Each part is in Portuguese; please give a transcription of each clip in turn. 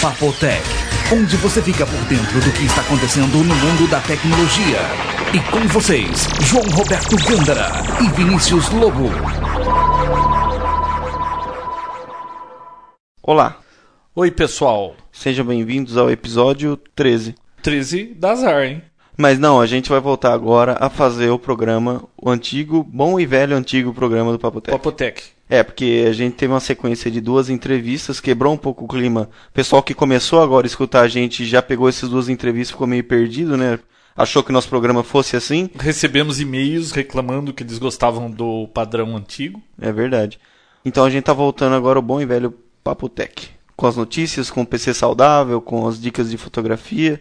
Papotec, onde você fica por dentro do que está acontecendo no mundo da tecnologia. E com vocês, João Roberto Gândara e Vinícius Lobo. Olá, Oi, pessoal. sejam bem-vindos ao episódio 13. 13 da Azar, hein? Mas não, a gente vai voltar agora a fazer o programa, o antigo, bom e velho antigo programa do Papotec. Papotec. É, porque a gente teve uma sequência de duas entrevistas, quebrou um pouco o clima. O pessoal que começou agora a escutar a gente já pegou essas duas entrevistas, ficou meio perdido, né? Achou que o nosso programa fosse assim. Recebemos e-mails reclamando que eles gostavam do padrão antigo. É verdade. Então a gente tá voltando agora ao bom e velho Papotec. Com as notícias, com o PC saudável, com as dicas de fotografia.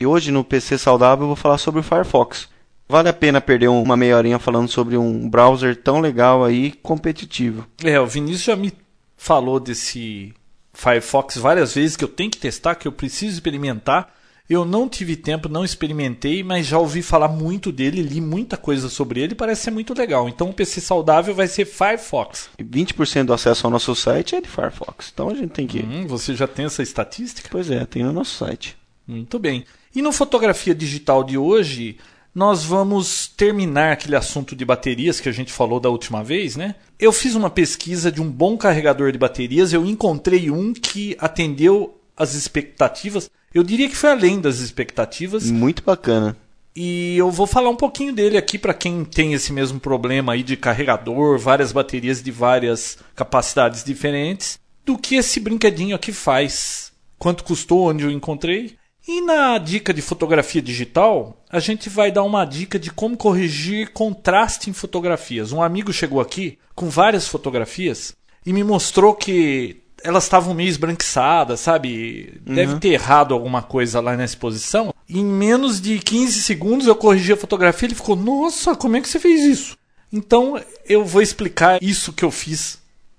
E hoje no PC saudável eu vou falar sobre o Firefox. Vale a pena perder uma meia horinha falando sobre um browser tão legal aí, competitivo. É, o Vinícius já me falou desse Firefox várias vezes que eu tenho que testar, que eu preciso experimentar. Eu não tive tempo, não experimentei, mas já ouvi falar muito dele, li muita coisa sobre ele, parece ser muito legal. Então o PC saudável vai ser Firefox. E 20% do acesso ao nosso site é de Firefox. Então a gente tem que. Hum, você já tem essa estatística? Pois é, tem no nosso site. Muito bem. E no Fotografia Digital de hoje, nós vamos terminar aquele assunto de baterias que a gente falou da última vez, né? Eu fiz uma pesquisa de um bom carregador de baterias, eu encontrei um que atendeu as expectativas. Eu diria que foi além das expectativas. Muito bacana. E eu vou falar um pouquinho dele aqui para quem tem esse mesmo problema aí de carregador, várias baterias de várias capacidades diferentes, do que esse brinquedinho aqui faz. Quanto custou, onde eu encontrei. E na dica de fotografia digital, a gente vai dar uma dica de como corrigir contraste em fotografias. Um amigo chegou aqui com várias fotografias e me mostrou que elas estavam meio esbranquiçadas, sabe? Deve ter errado alguma coisa lá na exposição. Em menos de 15 segundos eu corrigi a fotografia e ele ficou: Nossa, como é que você fez isso? Então eu vou explicar isso que eu fiz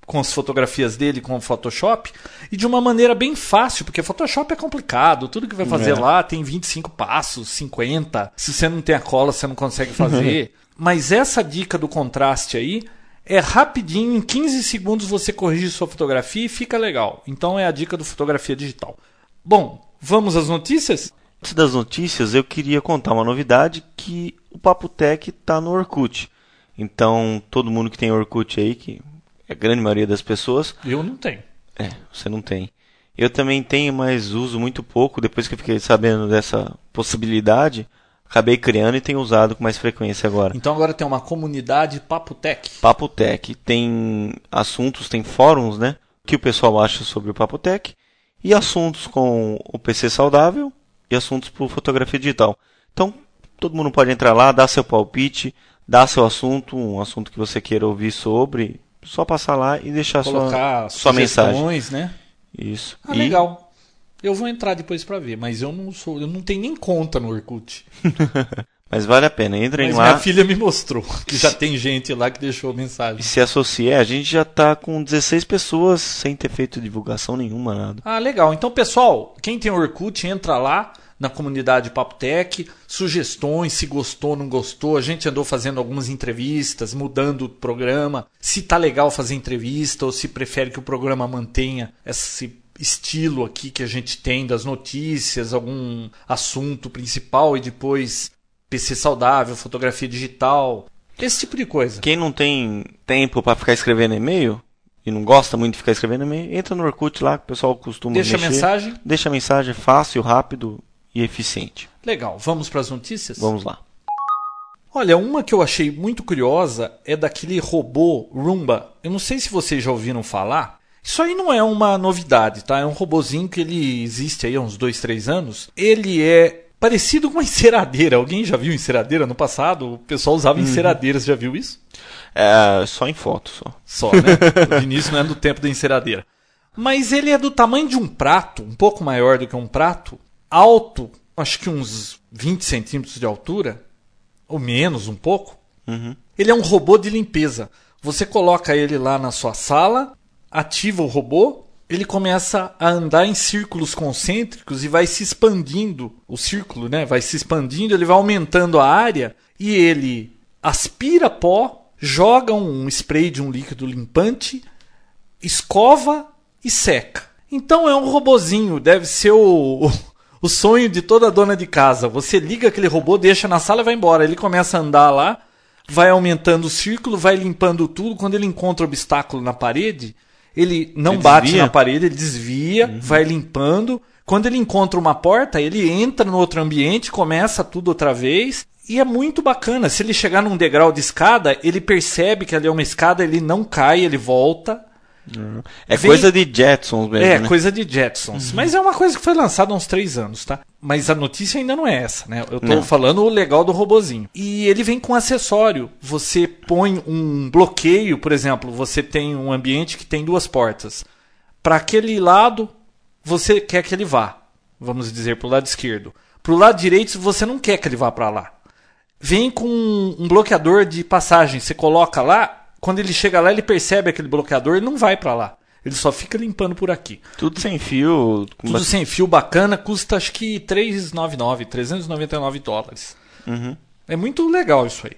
com as fotografias dele com o Photoshop e de uma maneira bem fácil, porque Photoshop é complicado, tudo que vai fazer É. lá tem 25 passos, 50. Se você não tem a cola, você não consegue fazer. Mas essa dica do contraste aí é rapidinho, em 15 segundos você corrige sua fotografia e fica legal. Então é a dica do fotografia digital. Bom, vamos às notícias? Antes das notícias, eu queria contar uma novidade que o Papo Tech tá no Orkut. Então, todo mundo que tem Orkut aí, que a grande maioria das pessoas, Eu não tenho. é, você não tem. Eu também tenho, mas uso muito pouco. Depois que eu fiquei sabendo dessa possibilidade, acabei criando e tenho usado com mais frequência agora. Então agora tem uma comunidade Papotec. Papo Tech tem assuntos, tem fóruns, né? Que o pessoal acha sobre o Papo Tech e assuntos com o PC saudável e assuntos por fotografia digital. Então, todo mundo pode entrar lá, dar seu palpite, dar seu assunto, um assunto que você queira ouvir sobre, só passar lá e deixar Colocar sua, sua mensagem. né? Isso. Ah, E- legal. Eu vou entrar depois pra ver, mas eu não sou, eu não tenho nem conta no Orkut. Mas vale a pena, entrem Mas lá minha filha me mostrou que já tem gente lá que deixou mensagem. e se associe. É, A gente já tá com 16 pessoas sem ter feito divulgação nenhuma, nada. Ah, legal. Então, pessoal, quem tem Orkut, entra lá na comunidade Papotec, sugestões, se gostou, não gostou. A gente andou fazendo algumas entrevistas, mudando o programa. Se tá legal fazer entrevista ou se prefere que o programa mantenha esse estilo aqui que a gente tem das notícias, algum assunto principal e depois PC saudável, fotografia digital, esse tipo de coisa. Quem não tem tempo para ficar escrevendo e-mail e não gosta muito de ficar escrevendo e-mail, entra no Orkut lá que o pessoal costuma Deixa a mexer. mensagem. Deixa a mensagem fácil, rápido e eficiente. Legal. Vamos para as notícias? Vamos lá. Olha, uma que eu achei muito curiosa é daquele robô Roomba. Eu não sei se vocês já ouviram falar. Isso aí não é uma novidade, tá? É um robozinho que ele existe aí há uns dois, três anos. Ele é parecido com uma enceradeira. Alguém já viu enceradeira no passado? O pessoal usava enceradeiras, já viu isso? É, só em foto só. Só, né? O Vinícius não é do tempo da enceradeira. Mas ele é do tamanho de um prato, um pouco maior do que um prato, alto, acho que uns 20 centímetros de altura, ou menos um pouco. Uhum. Ele é um robô de limpeza. Você coloca ele lá na sua sala, ativa o robô, ele começa a andar em círculos concêntricos e vai se expandindo o círculo, né? Vai se expandindo, ele vai aumentando a área e ele aspira pó, joga um spray de um líquido limpante, escova e seca. Então é um robozinho, deve ser o, o, sonho de toda dona de casa. Você liga aquele robô, deixa na sala e vai embora. Ele começa a andar lá, vai aumentando o círculo, vai limpando tudo. Quando ele encontra obstáculo na parede, ele não Ele bate desvia? na parede, ele desvia, vai limpando. Quando ele encontra uma porta, ele entra no outro ambiente, começa tudo outra vez. E é muito bacana. Se ele chegar num degrau de escada, ele percebe que ali é uma escada, ele não cai, ele volta. É Vem- coisa de Jetsons mesmo, É, né? coisa de Jetsons. Mas é uma coisa que foi lançada há uns três anos, tá? Mas a notícia ainda não é essa, né? Eu tô Não. falando o legal do robozinho. E ele vem com acessório. Você põe um bloqueio, por exemplo, você tem um ambiente que tem duas portas. Para aquele lado, você quer que ele vá. Vamos dizer, pro lado esquerdo. Pro lado direito, você não quer que ele vá para lá. Vem com um bloqueador de passagem. Você coloca lá, quando ele chega lá, ele percebe aquele bloqueador e não vai para lá. Ele só fica limpando por aqui. Tudo sem fio. Tudo sem fio bacana, custa acho que 399, 399 dólares. Uhum. É muito legal isso aí.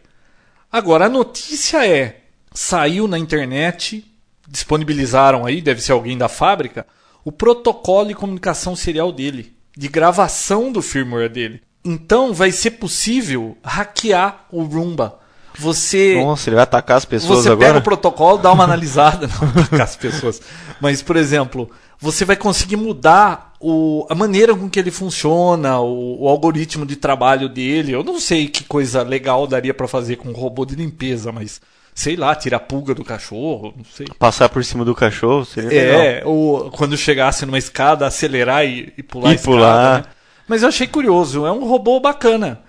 Agora, a notícia é: saiu na internet, disponibilizaram aí, deve ser alguém da fábrica, o protocolo de comunicação serial dele, de gravação do firmware dele. Então, vai ser possível hackear o Roomba. Você. Nossa, ele vai atacar as pessoas Você pega agora? o protocolo, dá uma analisada, não atacar as pessoas. Mas, por exemplo, você vai conseguir mudar o, a maneira com que ele funciona, o, o algoritmo de trabalho dele. Eu não sei que coisa legal daria pra fazer com um robô de limpeza, mas sei lá, tirar a pulga do cachorro, não sei. Passar por cima do cachorro seria legal. É, ou quando chegasse numa escada, acelerar e, e pular E a escada, pular. né? Mas eu achei curioso, é um robô bacana.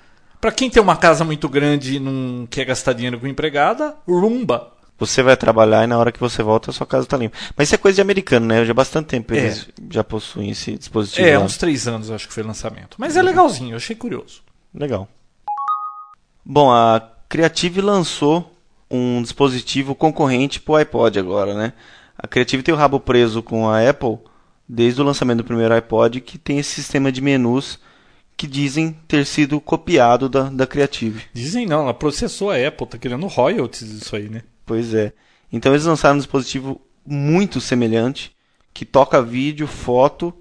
Pra quem tem uma casa muito grande e não quer gastar dinheiro com empregada, Roomba. Você vai trabalhar e na hora que você volta a sua casa tá limpa. Mas isso é coisa de americano, né? Já há bastante tempo É. eles já possuem esse dispositivo. É, lá. uns três anos acho que foi o lançamento. Mas é legalzinho, eu achei curioso. Legal. Bom, a Creative lançou um dispositivo concorrente pro iPod agora, né? A Creative tem o rabo preso com a Apple desde o lançamento do primeiro iPod, que tem esse sistema de menus que dizem ter sido copiado da, da Creative. Dizem não, ela processou a Apple, tá querendo royalties isso aí, né? Pois é. Então eles lançaram um dispositivo muito semelhante, que toca vídeo, foto,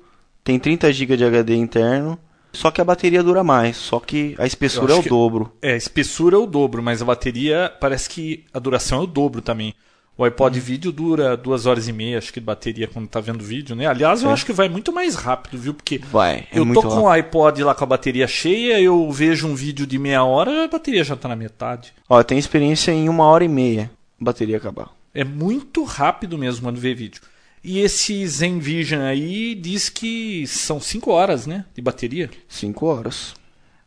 tem 30 GB de HD interno, só que a bateria dura mais, só que a espessura é o que- dobro. É, a espessura é o dobro, mas a bateria parece que a duração é o dobro também. O iPod Hum. vídeo dura duas horas e meia, acho que de bateria quando tá vendo vídeo, né? Aliás, eu É. acho que vai muito mais rápido, viu? Porque Vai, é eu tô com o iPod lá com a bateria cheia, eu vejo um vídeo de meia hora, a bateria já tá na metade. Ó, eu tenho experiência em uma hora e meia, bateria acabar. É muito rápido mesmo quando vê vídeo. E esse Zen Vision aí diz que são 5 horas, né? De bateria. Cinco horas.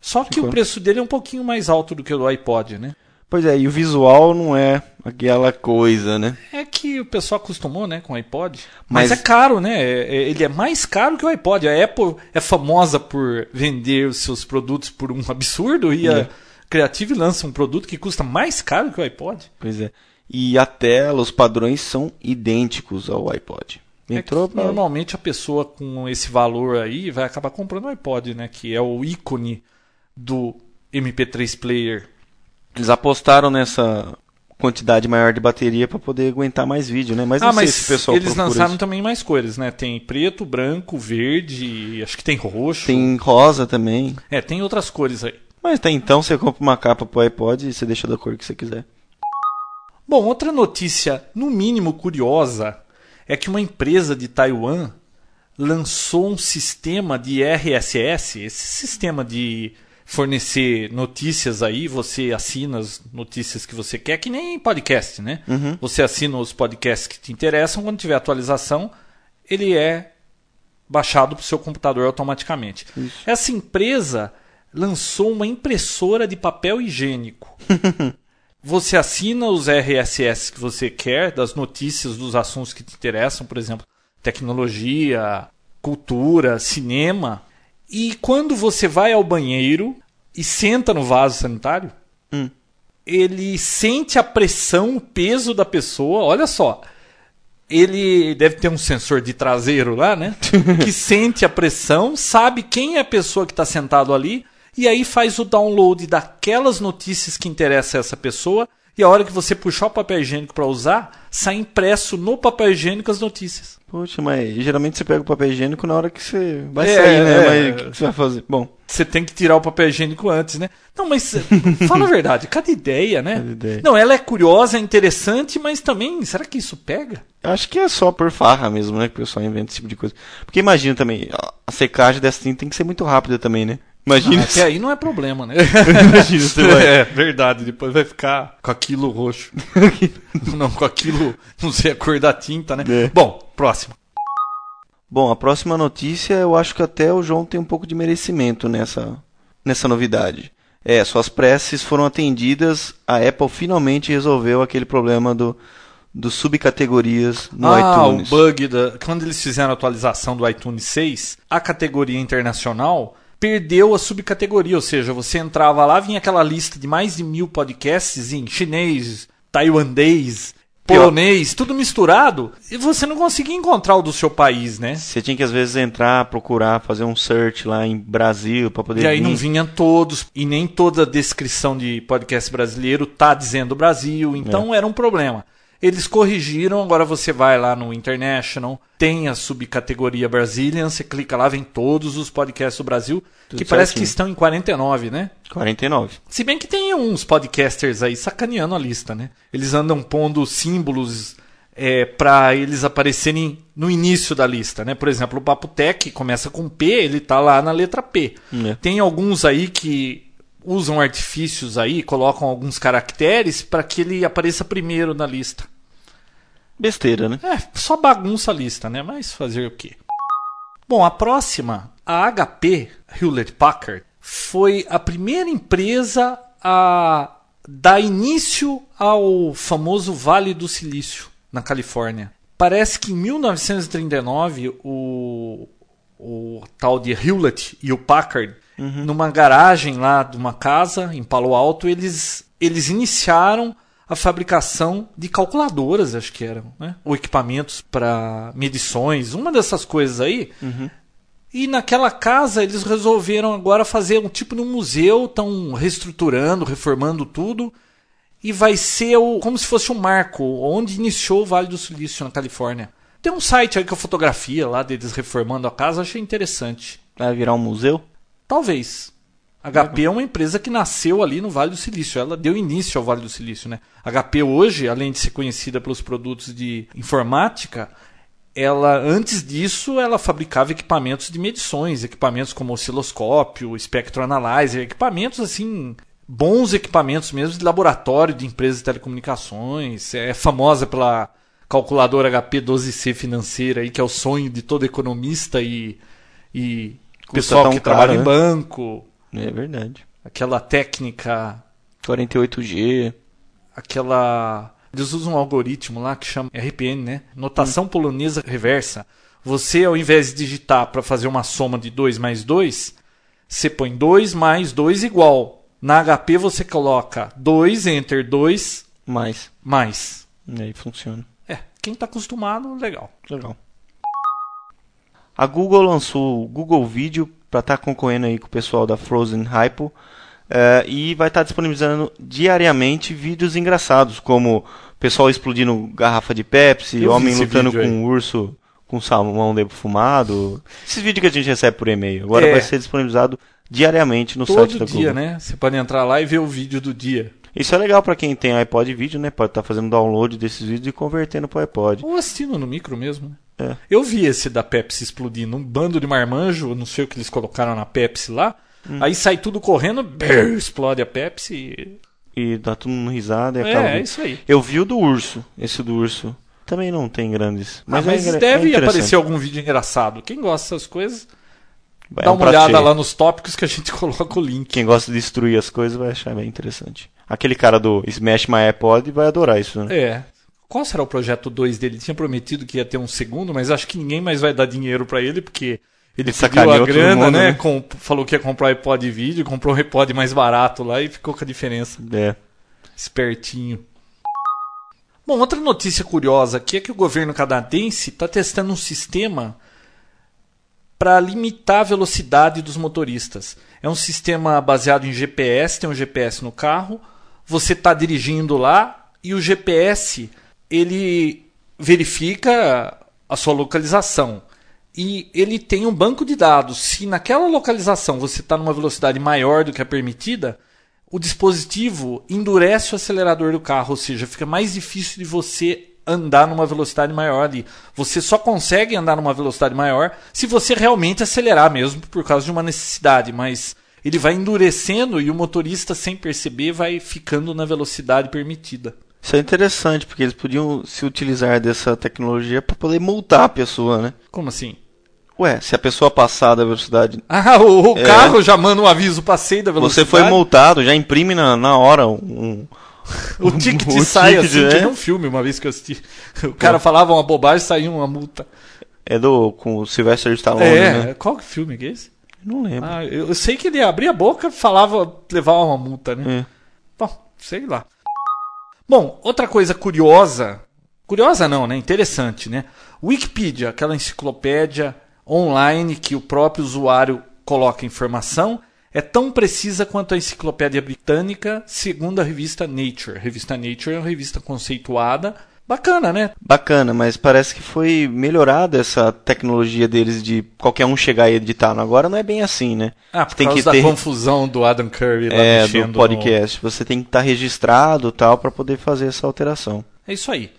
Só que Cinco o preço dele é um pouquinho mais alto do que o do iPod, né? Pois é, e o visual não é aquela coisa, né? É que o pessoal acostumou, né, com o iPod. Mas, Mas- é caro, né? É- é- ele é mais caro que o iPod. A Apple é famosa por vender os seus produtos por um absurdo e a É. Creative lança um produto que custa mais caro que o iPod. Pois é. E a tela, os padrões são idênticos ao iPod. É normalmente a pessoa com esse valor aí vai acabar comprando o iPod, né? Que é o ícone do MP3 player. Eles apostaram nessa quantidade maior de bateria para poder aguentar mais vídeo, né? Mas não ah, sei mas se o pessoal eles lançaram isso. também mais cores, né? Tem preto, branco, verde, acho que tem roxo. Tem rosa também. É, tem outras cores aí. Mas até então você compra uma capa pro iPod e você deixa da cor que você quiser. Bom, outra notícia, no mínimo curiosa, é que uma empresa de Taiwan lançou um sistema de RSS, esse sistema de fornecer notícias aí, você assina as notícias que você quer, que nem podcast, né? Você assina os podcasts que te interessam, quando tiver atualização, ele é baixado para o seu computador automaticamente. Essa empresa lançou uma impressora de papel higiênico. Você assina os RSS que você quer, das notícias dos assuntos que te interessam, por exemplo, tecnologia, cultura, cinema. E quando você vai ao banheiro e senta no vaso sanitário, Hum. ele sente a pressão, o peso da pessoa. Olha só. Ele deve ter um sensor de traseiro lá, né? que sente a pressão, sabe quem é a pessoa que está sentado ali, e aí faz o download daquelas notícias que interessam a essa pessoa E a hora que você puxar o papel higiênico para usar, sai impresso no papel higiênico as notícias. Poxa, mas geralmente você pega o papel higiênico na hora que você vai É, sair, né? é. Mas o que você vai fazer? Bom, Você tem que tirar o papel higiênico antes, né? Não, mas fala a verdade, cada ideia, né? Cada ideia. Não, ela é curiosa, é interessante, mas também, será que isso pega? eu acho que é só por farra mesmo, né? Que o pessoal inventa esse tipo de coisa. Porque imagina também, a- a secagem dessa tinta tem que ser muito rápida também, né? Imagina, Até aí não é problema, né? imagina você vai. É, verdade. Depois vai ficar com aquilo roxo. não, com aquilo, não sei a cor da tinta, né? É. Bom, próximo. Bom, a próxima notícia eu acho que até o João tem um pouco de merecimento nessa, nessa novidade. É, suas preces foram atendidas, a Apple finalmente resolveu aquele problema do, dos subcategorias no ah, iTunes. o bug da. Quando eles fizeram a atualização do iTunes 6, a categoria internacional perdeu a subcategoria. Ou seja, você entrava lá, vinha aquela lista de mais de mil podcasts em chinês, taiwanês, polonês, tudo misturado, e você não conseguia encontrar o do seu país, né? Você tinha que às vezes entrar, procurar, fazer um search lá em Brasil para poder E aí vir. não vinham todos, e nem toda a descrição de podcast brasileiro tá dizendo Brasil, então era um problema. Eles corrigiram, agora você vai lá no International, tem a subcategoria Brazilian, você clica lá, vem todos os podcasts do Brasil, Tudo que parece certinho. que estão em 49, né? 49. Se bem que tem uns podcasters aí sacaneando a lista, né? Eles andam pondo símbolos é, para eles aparecerem no início da lista, né? Por exemplo, o Papo Tech começa com P, ele tá lá na letra P. É. Tem alguns aí que usam artifícios aí, colocam alguns caracteres para que ele apareça primeiro na lista. Besteira, né? É, só bagunça a lista, né? Mas fazer o quê? Bom, a próxima, a HP Hewlett Packard, foi a primeira empresa a dar início ao famoso Vale do Silício, na Califórnia. Parece que em 1939 o, o tal de Hewlett e o Packard, numa garagem lá de uma casa em Palo Alto, eles, eles iniciaram a fabricação de calculadoras, acho que eram, né? ou equipamentos para medições, uma dessas coisas aí. E naquela casa eles resolveram agora fazer um tipo de um museu, estão reestruturando, reformando tudo. E vai ser o, como se fosse um marco, onde iniciou o Vale do Silício, na Califórnia. Tem um site aí com a fotografia lá deles reformando a casa, achei interessante. Vai virar um museu? Talvez. HP é uma empresa que nasceu ali no Vale do Silício. Ela deu início ao Vale do Silício, né? HP hoje, além de ser conhecida pelos produtos de informática, ela antes disso ela fabricava equipamentos de medições, equipamentos como osciloscópio, espectro analyzer, equipamentos assim bons equipamentos mesmo de laboratório de empresas de telecomunicações. É famosa pela calculadora HP 12C financeira aí que é o sonho de todo economista e, e pessoal que trabalha em né? banco, É verdade. aquela técnica 48G. aquela. Eles usam um algoritmo lá que chama RPN, né? Notação polonesa reversa. Você, ao invés de digitar para fazer uma soma de 2 mais 2, você põe 2 mais 2 igual. Na HP você coloca 2, enter 2, Mais. mais. E aí funciona. É, quem está acostumado, legal. Legal. A Google lançou o Google Video para estar concorrendo aí com o pessoal da Frozen Hypo eh, e vai estar disponibilizando diariamente vídeos engraçados, como o pessoal explodindo garrafa de Pepsi, Eu homem lutando com um urso com salmão defumado. Esses vídeos que a gente recebe por e-mail. Agora É. vai ser disponibilizado diariamente no site Todo da dia, Google. né? Você pode entrar lá e ver o vídeo do dia. Isso é legal para quem tem iPod vídeo, né? Pode estar fazendo download desses vídeos e convertendo para iPod. Ou assistindo no micro mesmo, né? É. Eu vi esse da Pepsi explodindo, um bando de marmanjo, não sei o que eles colocaram na Pepsi lá. Hum. Aí sai tudo correndo, brrr, explode a Pepsi. E dá todo mundo risada e É, acaba. é isso aí. Eu vi o do urso. Esse do urso. Também não tem grandes. Mas, Mas, é é deve interessante. aparecer algum vídeo engraçado. Quem gosta dessas coisas, É dá um uma olhada cheio. lá nos tópicos que a gente coloca o link. Quem gosta de destruir as coisas vai achar bem interessante. Aquele cara do Smash My iPod vai adorar isso, né? É. Qual será o projeto 2 dele? Tinha prometido que ia ter um segundo, mas acho que ninguém mais vai dar dinheiro pra ele, porque ele Ele pediu sacaneou a grana, mundo, né? né? Com- falou que ia comprar o iPod vídeo, comprou um iPod mais barato lá e ficou com a diferença. É. Espertinho. Bom, outra notícia curiosa aqui é que o governo canadense está testando um sistema para limitar a velocidade dos motoristas. É um sistema baseado em GPS, tem um GPS no carro. você está dirigindo lá e o GPS ele verifica a sua localização e ele tem um banco de dados. Se naquela localização você está numa velocidade maior do que a permitida, o dispositivo endurece o acelerador do carro, ou seja, fica mais difícil de você andar numa velocidade maior ali. Você só consegue andar numa velocidade maior se você realmente acelerar mesmo por causa de uma necessidade, mas ele vai endurecendo e o motorista sem perceber vai ficando na velocidade permitida. Isso é interessante, porque eles podiam se utilizar dessa tecnologia para poder multar a pessoa, né? Como assim? Ué, se a pessoa passar da velocidade. Ah, o, o É. carro já manda um aviso, passei da velocidade. Você foi multado, já imprime na, na hora um. O ticket o sai ticket, assim, é. que nem um filme, uma vez que eu assisti. O cara falava uma bobagem, saía uma multa. É do. com o Sylvester Stallone, é, né? qual filme que é esse? Não lembro. Ah, eu eu sei que ele abria a boca falava, levava uma multa, né? É. Bom, sei lá. Bom, outra coisa curiosa. Curiosa não, né? Interessante, né? Wikipedia, aquela enciclopédia online que o próprio usuário coloca informação, é tão precisa quanto a enciclopédia britânica, segundo a revista Nature. A revista Nature é uma revista conceituada. Bacana, né? Bacana, mas parece que foi melhorada essa tecnologia deles de qualquer um chegar e editar. Agora não é bem assim, né? Ah, por tem causa que da ter confusão do Adam Curry lá é, do no- podcast. Você tem que estar registrado tal para poder fazer essa alteração. É isso aí.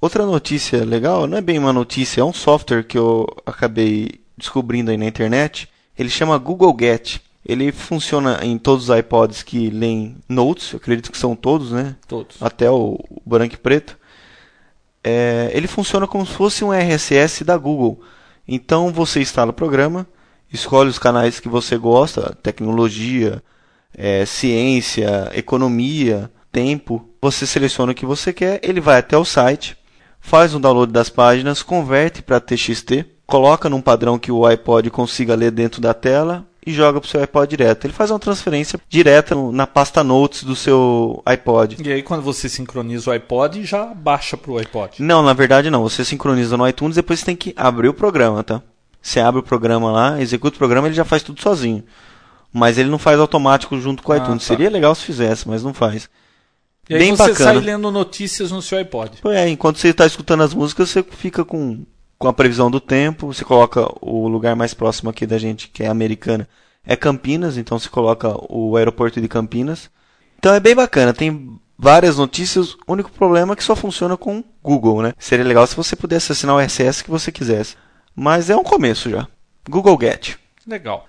Outra notícia legal, não é bem uma notícia, é um software que eu acabei descobrindo aí na internet. Ele chama Google Get. Ele funciona em todos os iPods que leem notes, eu acredito que são todos, né? Todos. Até o, o branco e preto. É, ele funciona como se fosse um RSS da Google. Então você instala o programa, escolhe os canais que você gosta, tecnologia, é, ciência, economia, tempo. Você seleciona o que você quer, ele vai até o site, faz um download das páginas, converte para TXT, coloca num padrão que o iPod consiga ler dentro da tela e joga para o seu iPod direto. Ele faz uma transferência direta na pasta Notes do seu iPod. E aí quando você sincroniza o iPod, já baixa pro iPod. Não, na verdade não. Você sincroniza no iTunes, depois você tem que abrir o programa, tá? Você abre o programa lá, executa o programa, ele já faz tudo sozinho. Mas ele não faz automático junto com o Ah, iTunes. tá. Seria legal se fizesse, mas não faz. E aí Bem você bacana. sai lendo notícias no seu iPod. É, enquanto você está escutando as músicas, você fica com, com a previsão do tempo. Você coloca o lugar mais próximo aqui da gente, que é Americana, é Campinas. Então você coloca o aeroporto de Campinas. Então é bem bacana. Tem várias notícias. O único problema é que só funciona com Google, né? Seria legal se você pudesse assinar o RSS que você quisesse. Mas é um começo já. Google Get. Legal.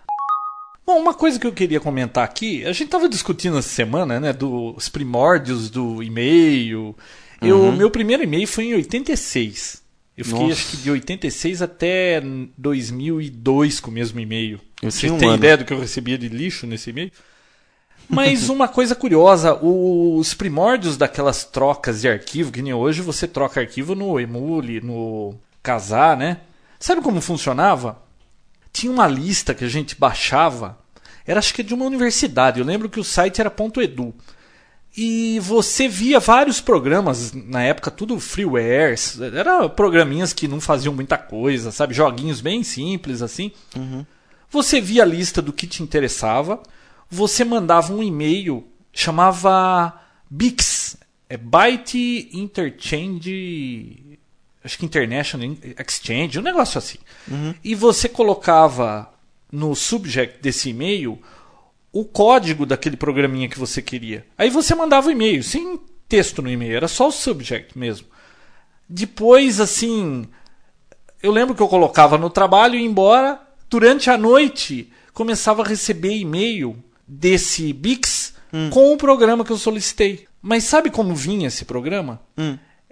Bom, uma coisa que eu queria comentar aqui, a gente estava discutindo essa semana, né, dos primórdios do e-mail. Eu, meu primeiro e-mail foi em 86. Eu fiquei Nossa. acho que de 86 até 2002 com o mesmo e-mail. Eu Você tinha um tem ano. ideia do que eu recebia de lixo nesse e-mail? Mas uma coisa curiosa, os primórdios daquelas trocas de arquivo, que nem hoje você troca arquivo no Emule, no Casar, né? Sabe como funcionava? Tinha uma lista que a gente baixava, era acho que de uma universidade, eu lembro que o site era .edu. E você via vários programas, na época tudo freeware, eram programinhas que não faziam muita coisa, sabe? Joguinhos bem simples assim. Você via a lista do que te interessava, você mandava um e-mail, chamava Bix, é Byte Interchange, acho que International Exchange, um negócio assim. E você colocava no subject desse e-mail o código daquele programinha que você queria. Aí você mandava o e-mail, sem texto no e-mail, era só o subject mesmo. Depois, assim, eu lembro que eu colocava no trabalho e embora. Durante a noite, começava a receber e-mail desse Bix com o programa que eu solicitei. Mas sabe como vinha esse programa?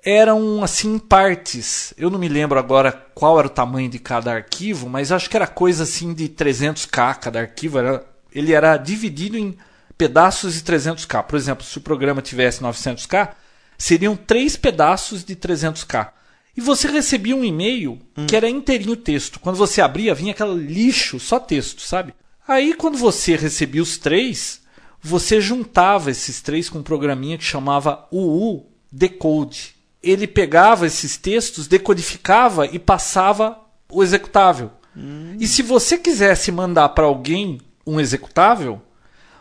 Eram assim partes. Eu não me lembro agora qual era o tamanho de cada arquivo, mas acho que era coisa assim de 300k cada arquivo. Era, ele era dividido em pedaços de 300k. Por exemplo, se o programa tivesse 900k, seriam três pedaços de 300k. E você recebia um e-mail que era inteirinho texto. Quando você abria, vinha aquele lixo, só texto, sabe? Aí, quando você recebia os três, você juntava esses três com um programinha que chamava UU Decode. Ele pegava esses textos, decodificava e passava o executável. E se você quisesse mandar para alguém um executável,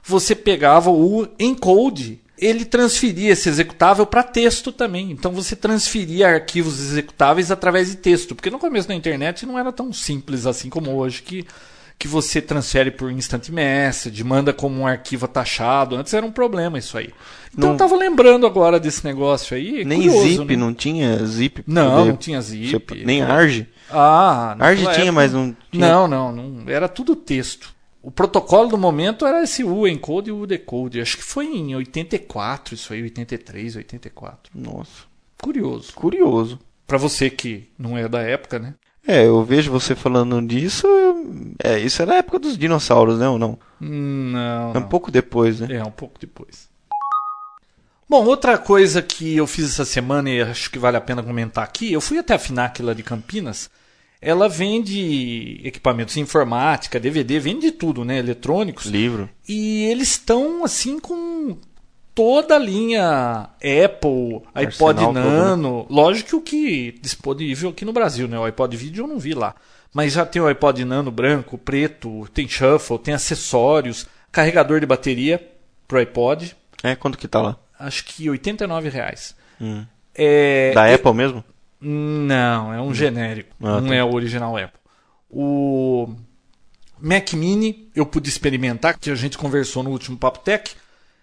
você pegava o encode, ele transferia esse executável para texto também. Então você transferia arquivos executáveis através de texto, porque no começo da internet não era tão simples assim como hoje que que você transfere por instant message, manda como um arquivo atachado. Antes era um problema isso aí. Então Não- eu tava lembrando agora desse negócio aí. Nem curioso, zip, né? não tinha zip. Não, poder- não tinha zip. Nem ARG. Ah, ARG tinha, época- mas não tinha. Não, não, não. Era tudo texto. O protocolo do momento era esse U encode e o decode. Acho que foi em 84, isso aí, 83, 84. Nossa, Curioso. curioso. Pra você que não é da época, né? É, eu vejo você falando disso. É, isso era a época dos dinossauros, né? Ou não? Não. É um não. pouco depois, né? É, um pouco depois. Bom, outra coisa que eu fiz essa semana e acho que vale a pena comentar aqui, eu fui até a Finac lá de Campinas. Ela vende equipamentos de informática, DVD, vende tudo, né? Eletrônicos. Livro. E eles estão assim com toda a linha Apple, iPod Arsenal todo, né? Nano. Lógico que o que disponível aqui no Brasil, né? O iPod Video eu não vi lá. Mas já tem o iPod Nano branco, preto, tem shuffle, tem acessórios, carregador de bateria pro iPod. É, quanto que tá lá? Acho que 89 reais. Hum. É, Da e- Apple mesmo? Não, é um genérico. Ah, não tá. é o original Apple. O Mac Mini eu pude experimentar, que a gente conversou no último Papo Tech.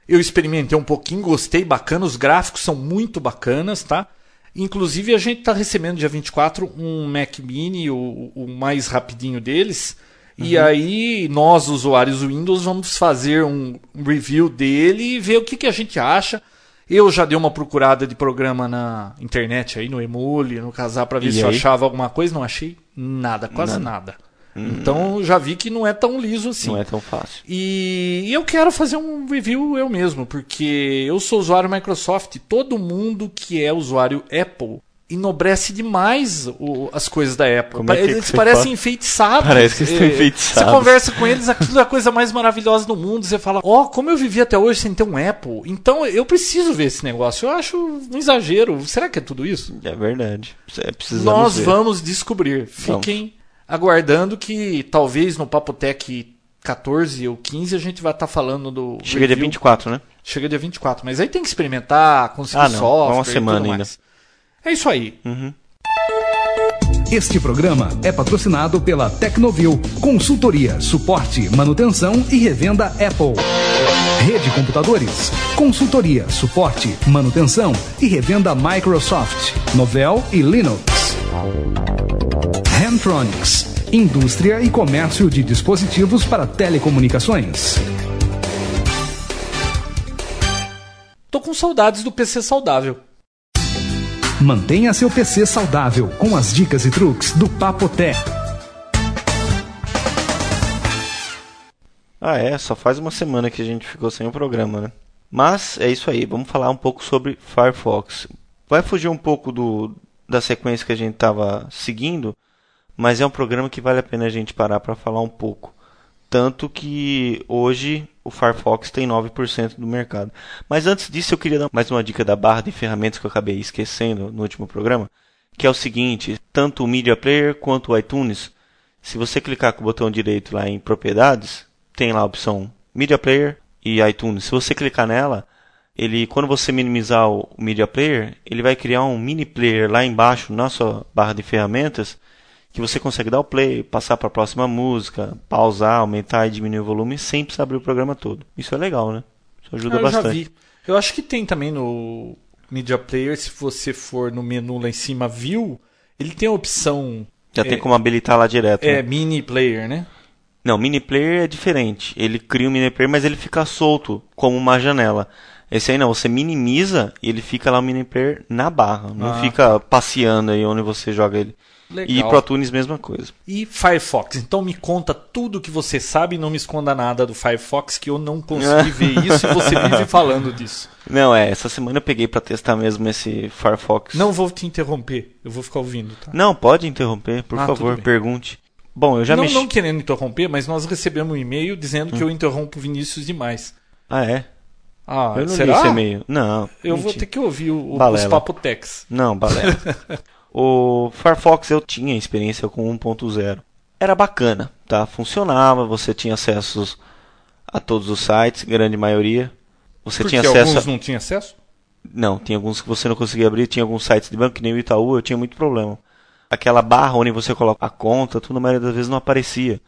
Eu experimentei um pouquinho, gostei, bacana. Os gráficos são muito bacanas, tá? Inclusive a gente está recebendo dia 24 um Mac Mini, o, o mais rapidinho deles. E aí nós, usuários Windows, vamos fazer um review dele e ver o que, que a gente acha. Eu já dei uma procurada de programa na internet aí, no Emule, no Casar, para ver E se eu aí? achava alguma coisa. Não achei nada, quase nada. Então já vi que não é tão liso assim. Não é tão fácil. E eu quero fazer um review eu mesmo, porque eu sou usuário Microsoft. Todo mundo que é usuário Apple enobrece demais o- as coisas da Apple. Como é eles você parecem fala? enfeitiçados. Parece que estão É, enfeitiçados. Você conversa com eles, aquilo é a coisa mais maravilhosa do mundo. Você fala, ó, como eu vivi até hoje sem ter um Apple. Então eu preciso ver esse negócio. Eu acho um exagero. Será que é tudo isso? É verdade. É, Nós ver. vamos descobrir. Vamos. Fiquem aguardando que talvez no Papotec 14 ou 15 a gente vai estar falando do. Chega dia review. 24, né? Chega dia 24. Mas aí tem que experimentar, conseguir Ah, não. software. Uma semana mais. É isso aí. Uhum. Este programa é patrocinado pela Tecnovil, consultoria, suporte, manutenção e revenda Apple. Rede Computadores, consultoria, suporte, manutenção e revenda Microsoft, Novell e Linux. Hamtronics, indústria e comércio de dispositivos para telecomunicações. Tô com saudades do PC saudável. Mantenha seu PC saudável com as dicas e truques do Papotec. Ah, é, só faz uma semana que a gente ficou sem o programa, né? Mas é isso aí, vamos falar um pouco sobre Firefox. Vai fugir um pouco do, da sequência que a gente estava seguindo, mas é um programa que vale a pena a gente parar para falar um pouco. Tanto que hoje o Firefox tem 9% do mercado. Mas antes disso, eu queria dar mais uma dica da barra de ferramentas que eu acabei esquecendo no último programa, que é o seguinte, tanto o Media Player quanto o iTunes, se você clicar com o botão direito lá em propriedades, tem lá a opção Media Player e iTunes. Se você clicar nela, ele quando você minimizar o Media Player, ele vai criar um mini player lá embaixo na sua barra de ferramentas que você consegue dar o play, passar para a próxima música, pausar, aumentar e diminuir o volume sem precisar abrir o programa todo. Isso é legal, né? Isso ajuda Ah, eu já bastante. vi. Eu acho que tem também no Media Player, se você for no menu lá em cima, View, ele tem a opção Já É, tem como habilitar lá direto. é, né? Mini Player, né? Não, mini player é diferente. Ele cria um mini player, mas ele fica solto, como uma janela. Esse aí não, você minimiza e ele fica lá o mini player na barra. Não Ah. fica passeando aí onde você joga ele. Legal. E Pro Tunes, mesma coisa. E Firefox. Então me conta tudo que você sabe e não me esconda nada do Firefox, que eu não consegui ver isso e você vive falando disso. Não, é, essa semana eu peguei pra testar mesmo esse Firefox. Não vou te interromper, eu vou ficar ouvindo, tá? Não, pode interromper, por Ah, favor, pergunte. Bom, eu já não, mexi. não querendo interromper, mas nós recebemos um e-mail dizendo Hum. que eu interrompo Vinícius demais. Ah, é? Ah, eu não será? li esse e-mail. Não. Eu vou mentira. ter que ouvir o, os papotex. Não, balela. o Firefox eu tinha experiência com 1.0. Era bacana, tá? Funcionava, você tinha acessos a todos os sites, grande maioria. Você Porque tinha acesso. alguns A... não tinham acesso? Não, tinha alguns que você não conseguia abrir, tinha alguns sites de banco, que nem o Itaú, eu tinha muito problema. Aquela barra onde você coloca a conta, tudo na maioria das vezes não aparecia.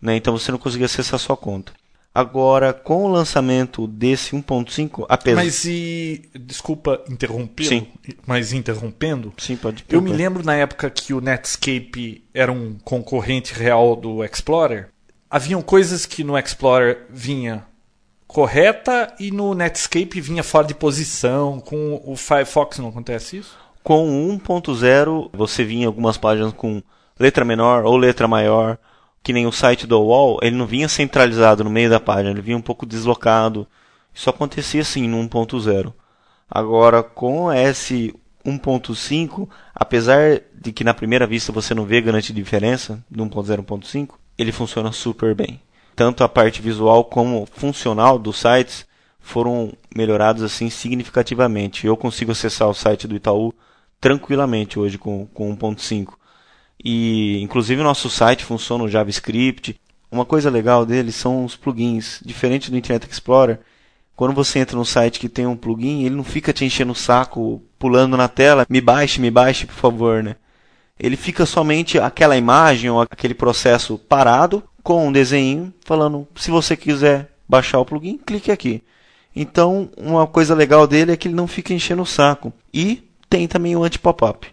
Né? Então você não conseguia acessar a sua conta. Agora, com o lançamento desse 1.5, apesar. Mas e. Desculpa interrompê-lo, Sim. mas interrompendo. Sim, pode Eu me lembro na época que o Netscape era um concorrente real do Explorer. Haviam coisas que no Explorer vinha correta e no Netscape vinha fora de posição. Com o Firefox não acontece isso? Com o 1.0, você vinha algumas páginas com letra menor ou letra maior, que nem o site do UOL, ele não vinha centralizado no meio da página, ele vinha um pouco deslocado. Isso acontecia assim no 1.0. Agora, com esse 1.5, apesar de que na primeira vista você não vê grande diferença do 1.0 e 1.5, ele funciona super bem. Tanto a parte visual como funcional dos sites foram melhorados assim significativamente. Eu consigo acessar o site do Itaú tranquilamente hoje com, com 1.5. E inclusive o nosso site funciona no JavaScript. Uma coisa legal dele são os plugins. Diferente do Internet Explorer, quando você entra no site que tem um plugin, ele não fica te enchendo o saco, pulando na tela, me baixe, me baixe, por favor, né? Ele fica somente aquela imagem ou aquele processo parado com um desenho falando, se você quiser baixar o plugin, clique aqui. Então, uma coisa legal dele é que ele não fica enchendo o saco. E tem também o anti-pop-up.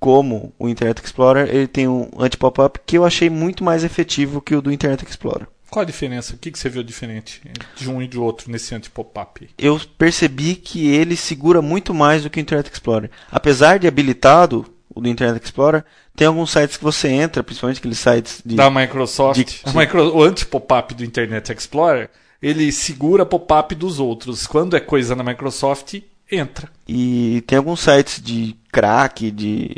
Como o Internet Explorer, ele tem um anti-pop-up que eu achei muito mais efetivo que o do Internet Explorer. Qual a diferença? O que que você viu diferente de um e de outro nesse anti-pop-up? Eu percebi que ele segura muito mais do que o Internet Explorer. Apesar de habilitado, o do Internet Explorer, tem alguns sites que você entra, principalmente aqueles sites de. Da Microsoft, de- a Micro- o anti-pop-up do Internet Explorer, ele segura pop-up dos outros. Quando é coisa na Microsoft, entra. E tem alguns sites de crack, de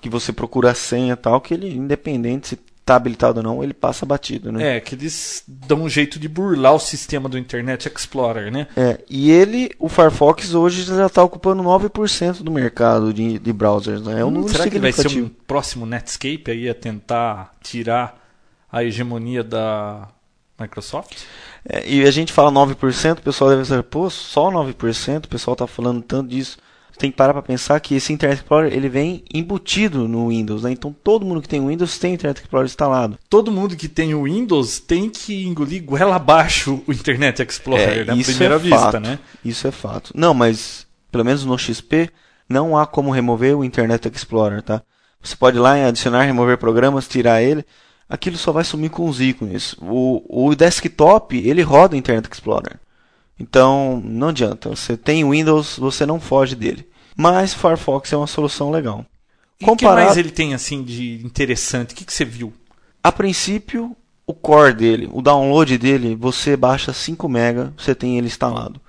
que você procura a senha e tal, que ele, independente se está habilitado ou não, ele passa batido, né? É, que eles dão um jeito de burlar o sistema do Internet Explorer, né? É, e ele, o Firefox hoje já está ocupando 9% do mercado de, de browsers, né? É um Hum, será que vai ser um próximo Netscape aí a tentar tirar a hegemonia da Microsoft? É, e a gente fala 9%, o pessoal deve dizer, pô, só 9%, o pessoal está falando tanto disso. Você tem que parar para pensar que esse Internet Explorer ele vem embutido no Windows, né? Então todo mundo que tem Windows tem Internet Explorer instalado. Todo mundo que tem o Windows tem que engolir goela abaixo o Internet Explorer, na isso primeira é vista, fato. né? Isso é fato. Não, mas pelo menos no XP não há como remover o Internet Explorer, tá? Você pode ir lá em adicionar, remover programas, tirar ele. Aquilo só vai sumir com os ícones. O, o desktop, ele roda o Internet Explorer. Então, não adianta. Você tem Windows, você não foge dele. Mas Firefox é uma solução legal. E o que mais ele tem assim de interessante? O que, que você viu? A princípio, o core dele, o download dele, você baixa 5 MB, você tem ele instalado.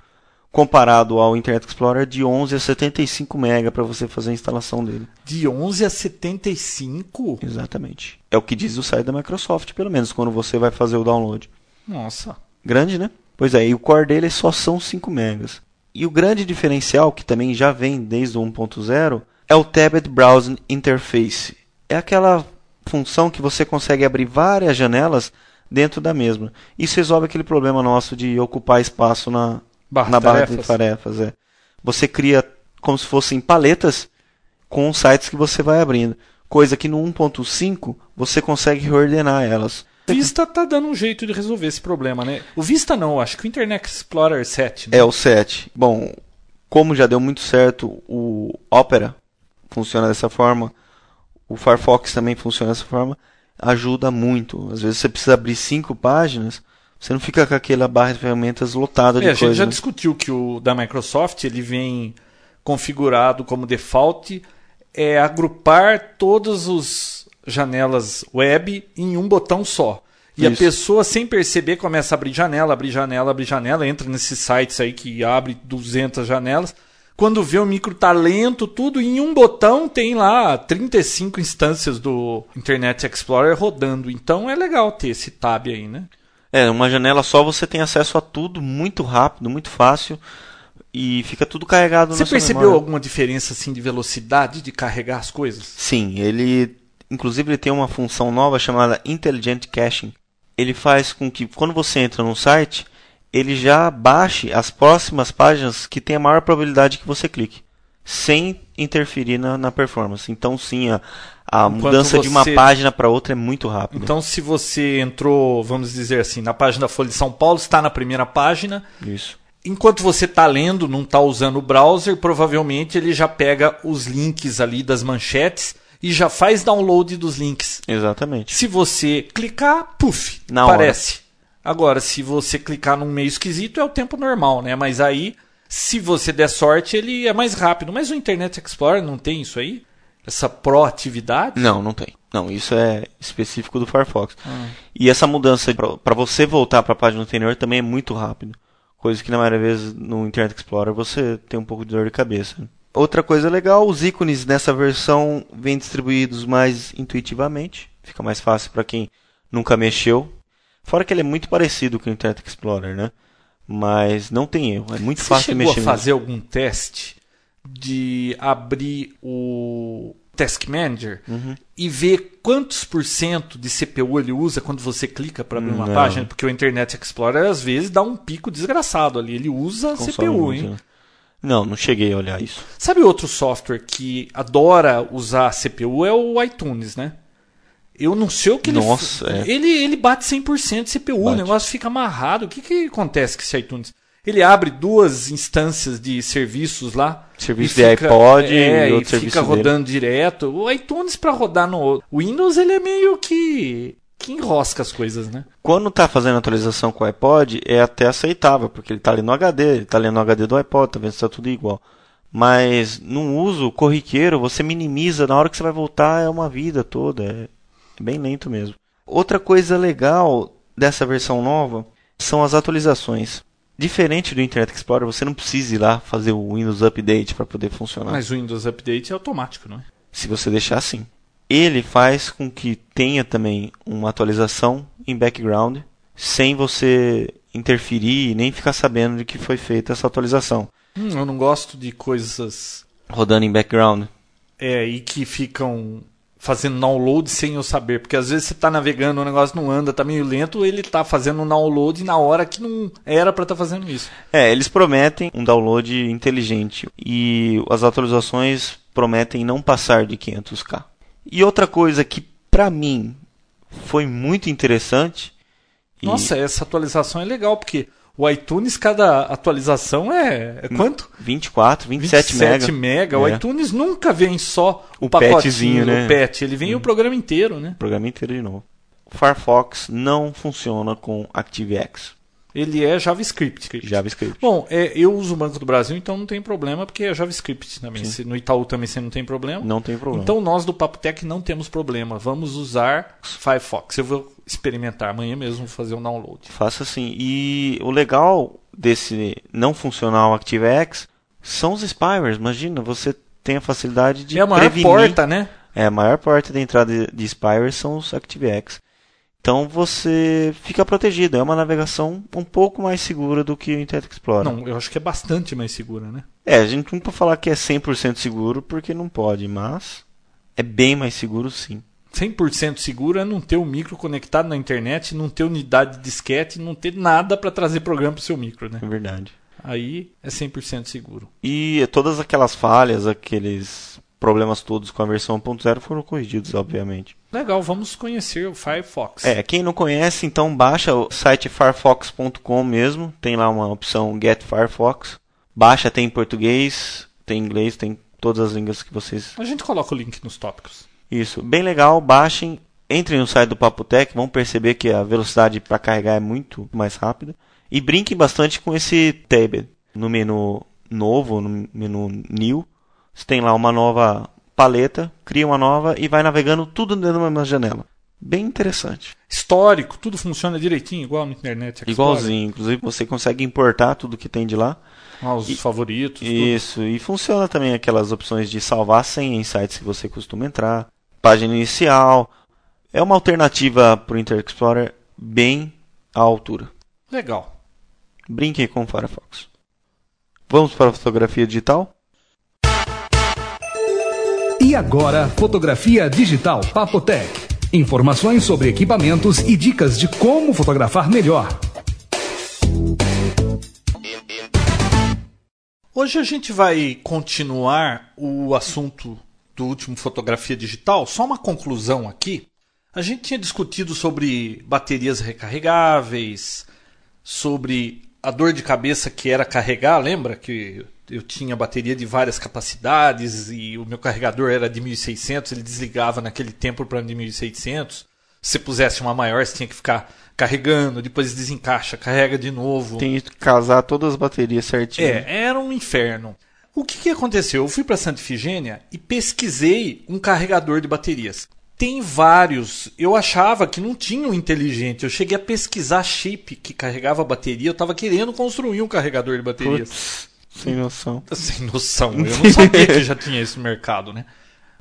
Comparado ao Internet Explorer de 11 a 75 MB para você fazer a instalação dele. De 11 a 75? Exatamente. É o que diz o site da Microsoft, pelo menos quando você vai fazer o download. Nossa. Grande, né? Pois é, e o core dele só são 5 MB. E o grande diferencial, que também já vem desde o 1.0, é o Tablet Browsing Interface. É aquela função que você consegue abrir várias janelas dentro da mesma. Isso resolve aquele problema nosso de ocupar espaço na, Barra na barra tarefas. de tarefas. É. Você cria como se fossem paletas com os sites que você vai abrindo. Coisa que no 1.5 você consegue reordenar elas. Vista tá dando um jeito de resolver esse problema, né? O Vista não, acho que o Internet Explorer 7. Né? É o 7. Bom, como já deu muito certo, o Opera funciona dessa forma, o Firefox também funciona dessa forma, ajuda muito. Às vezes você precisa abrir cinco páginas, você não fica com aquela barra de ferramentas lotada de É, a gente coisa. já né? discutiu que o da Microsoft ele vem configurado como default é agrupar todas as janelas web em um botão só. E a Isso. pessoa, sem perceber, começa a abrir janela, abrir janela, abrir janela, entra nesses sites aí que abre 200 janelas. Quando vê o micro tá lento, tudo em um botão tem lá 35 instâncias do Internet Explorer rodando. Então é legal ter esse tab aí, né? É, uma janela só você tem acesso a tudo muito rápido, muito fácil e fica tudo carregado Você percebeu memória. alguma diferença assim de velocidade de carregar as coisas? Sim, ele inclusive ele tem uma função nova chamada Intelligent Caching. ele faz com que quando você entra num site, ele já baixe as próximas páginas que tem a maior probabilidade que você clique, sem interferir na, na performance. Então, sim, a, a mudança de uma você- página para outra é muito rápida. Então, se você entrou, vamos dizer assim, na página da Folha de São Paulo, está na primeira página. Isso. Enquanto você está lendo, não está usando o browser, provavelmente ele já pega os links ali das manchetes e já faz download dos links. Exatamente. Se você clicar, puf, Na aparece. Agora, se você clicar num meio esquisito, é o tempo normal, né? Mas aí, se você der sorte, ele é mais rápido. Mas o Internet Explorer não tem isso aí? Essa proatividade? Não, não tem. Não, isso é específico do Firefox. Ah. E essa mudança para você voltar para a página anterior também é muito rápido. Coisa que na maioria das vezes no Internet Explorer você tem um pouco de dor de cabeça. Outra coisa legal, os ícones nessa versão vêm distribuídos mais intuitivamente. Fica mais fácil para quem nunca mexeu. Fora que ele é muito parecido com o Internet Explorer, né? Mas não tem erro, é muito Você fácil de chegou mexer. a fazer algum teste de abrir o Task Manager Uhum. e ver quantos por cento de CPU ele usa quando você clica para abrir uma Não. página? Porque o Internet Explorer às vezes dá um pico desgraçado ali. Ele usa Consome CPU, muito, hein? né? Não, não cheguei a olhar isso. Sabe outro software que adora usar CPU é o iTunes, né? Eu não sei o que ele Nossa, é. ele ele bate 100% de CPU, o Bate. negócio fica amarrado. O que que acontece com esse iTunes? Ele abre duas instâncias de serviços lá. Serviço e de iPod é, e e outro fica serviço rodando direto. O iTunes para rodar no Windows ele é meio que que enrosca as coisas, né? Quando tá fazendo atualização com o iPod, é até aceitável, porque ele tá ali no HD, ele tá lendo no HD do iPod, tá vendo se tá tudo igual. Mas no uso corriqueiro, você minimiza, na hora que você vai voltar é uma vida toda, é é bem lento mesmo. Outra coisa legal dessa versão nova são as atualizações. Diferente do Internet Explorer, você não precisa ir lá fazer o Windows Update para poder funcionar. Mas o Windows Update é automático, não é? se você deixar assim. Ele faz com que tenha também uma atualização em background, sem você interferir e nem ficar sabendo de que foi feita essa atualização. Hum, eu não gosto de coisas Rodando em background. É, e que ficam fazendo download sem eu saber. Porque às vezes você tá navegando, o negócio não anda, tá meio lento, ele tá fazendo um download na hora que não era pra estar fazendo isso. É, eles prometem um download inteligente e as atualizações prometem não passar de 500k. E outra coisa que pra mim foi muito interessante. e- Nossa, essa atualização é legal, porque o iTunes, cada atualização é, é quanto? 24, 27, 27 mega. mega. O É. iTunes nunca vem só o, O pacotinho, né? o patch, ele vem o programa inteiro, né? O programa inteiro de novo. O Firefox não funciona com ActiveX, Ele é JavaScript. JavaScript. Bom, é, eu uso o Banco do Brasil, então não tem problema, porque é JavaScript também. Se- no Itaú também você não tem problema. Não tem problema. Então nós do Papo Tech não temos problema. Vamos usar Firefox. Eu vou experimentar amanhã mesmo, fazer um download. Faça assim. E o legal desse não funcionar o ActiveX são os spywares. Imagina, você tem a facilidade de é a maior prevenir. porta, né? É, a maior porta de entrada de, de são os ActiveX. Então você fica protegido. É uma navegação um pouco mais segura do que o Internet Explorer. Não, eu acho que é bastante mais segura, né? É, a gente não pode falar que é 100% seguro porque não pode, mas é bem mais seguro sim. 100% seguro é não ter o micro conectado na internet, não ter unidade de disquete, não ter nada para trazer programa pro seu micro, né? É verdade. Aí é 100% seguro. E todas aquelas falhas, aqueles problemas todos com a versão 1.0 foram corrigidos, obviamente. Legal, vamos conhecer o Firefox. É, quem não conhece, então baixa o site firefox.com mesmo, tem lá uma opção Get Firefox. Baixa, tem em português, tem em inglês, tem todas as línguas que vocês. A gente coloca o link nos tópicos. Isso, bem legal, baixem, entrem no site do Papotec, vão perceber que a velocidade para carregar é muito mais rápida. E brinquem bastante com esse tab. No menu novo, no menu New, você tem lá uma nova paleta, cria uma nova e vai navegando tudo dentro da mesma janela. Bem interessante. Histórico, tudo funciona direitinho, igual no internet. Explorer. Igualzinho, inclusive você consegue importar tudo que tem de lá. Ah, os E- favoritos. tudo. Isso, e funciona também aquelas opções de salvar senha em sites que você costuma entrar, página inicial. É uma alternativa para o Internet Explorer bem à altura. Legal. Brinque com o Firefox. Vamos para a fotografia digital? E agora, fotografia digital Papotec. Informações sobre equipamentos e dicas de como fotografar melhor. Hoje a gente vai continuar o assunto do último fotografia digital. Só uma conclusão aqui. A gente tinha discutido sobre baterias recarregáveis, sobre a dor de cabeça que era carregar, lembra que eu tinha bateria de várias capacidades e o meu carregador era de 1600, ele desligava naquele tempo para de 1600. Se pusesse uma maior, você tinha que ficar carregando, depois desencaixa, carrega de novo. Tem que casar todas as baterias certinho. É, era um inferno. O que, que aconteceu? Eu fui para Santa Ifigênia e pesquisei um carregador de baterias. Tem vários. Eu achava que não tinha um inteligente. Eu cheguei a pesquisar chip que carregava bateria. Eu estava querendo construir um carregador de baterias. Putz, sem noção. Sem noção. Eu não sabia que já tinha esse mercado, né?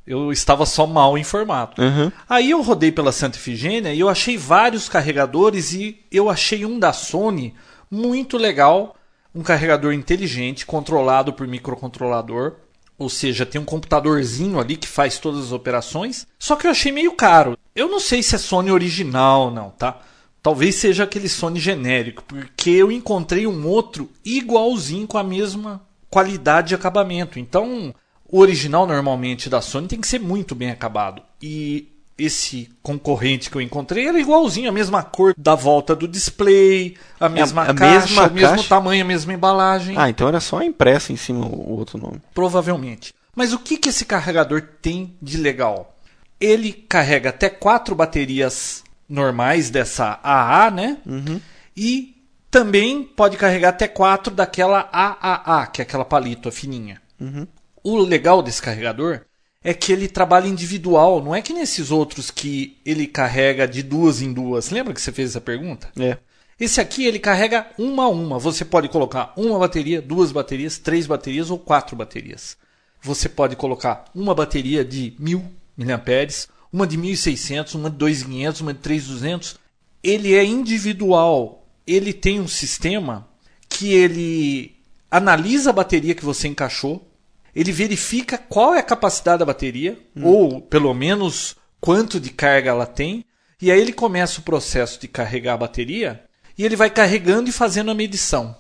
Eu estava só mal informado. Uhum. Aí eu rodei pela Santa Ifigênia e eu achei vários carregadores e eu achei um da Sony muito legal, um carregador inteligente, controlado por microcontrolador, ou seja, tem um computadorzinho ali que faz todas as operações. Só que eu achei meio caro. Eu não sei se é Sony original não, tá? Talvez seja aquele Sony genérico, porque eu encontrei um outro igualzinho com a mesma qualidade de acabamento. Então, o original normalmente da Sony tem que ser muito bem acabado. E esse concorrente que eu encontrei era igualzinho, a mesma cor da volta do display, a mesma a caixa, mesma o mesmo caixa? tamanho, a mesma embalagem. Ah, então era só impresso em cima o outro nome. Provavelmente. Mas o que, que esse carregador tem de legal? Ele carrega até quatro baterias normais dessa AA, né? E também pode carregar até quatro daquela AAA, que é aquela palito fininha. O legal desse carregador é que ele trabalha individual, não é que nesses outros que ele carrega de duas em duas. Lembra que você fez essa pergunta? É. Esse aqui ele carrega uma a uma. Você pode colocar uma bateria, duas baterias, três baterias ou quatro baterias. Você pode colocar uma bateria de 1000 mAh, uma de 1600, uma de 2500, uma de 3200. Ele é individual. Ele tem um sistema que ele analisa a bateria que você encaixou, ele verifica qual é a capacidade da bateria, ou pelo menos quanto de carga ela tem, e aí ele começa o processo de carregar a bateria e ele vai carregando e fazendo a medição.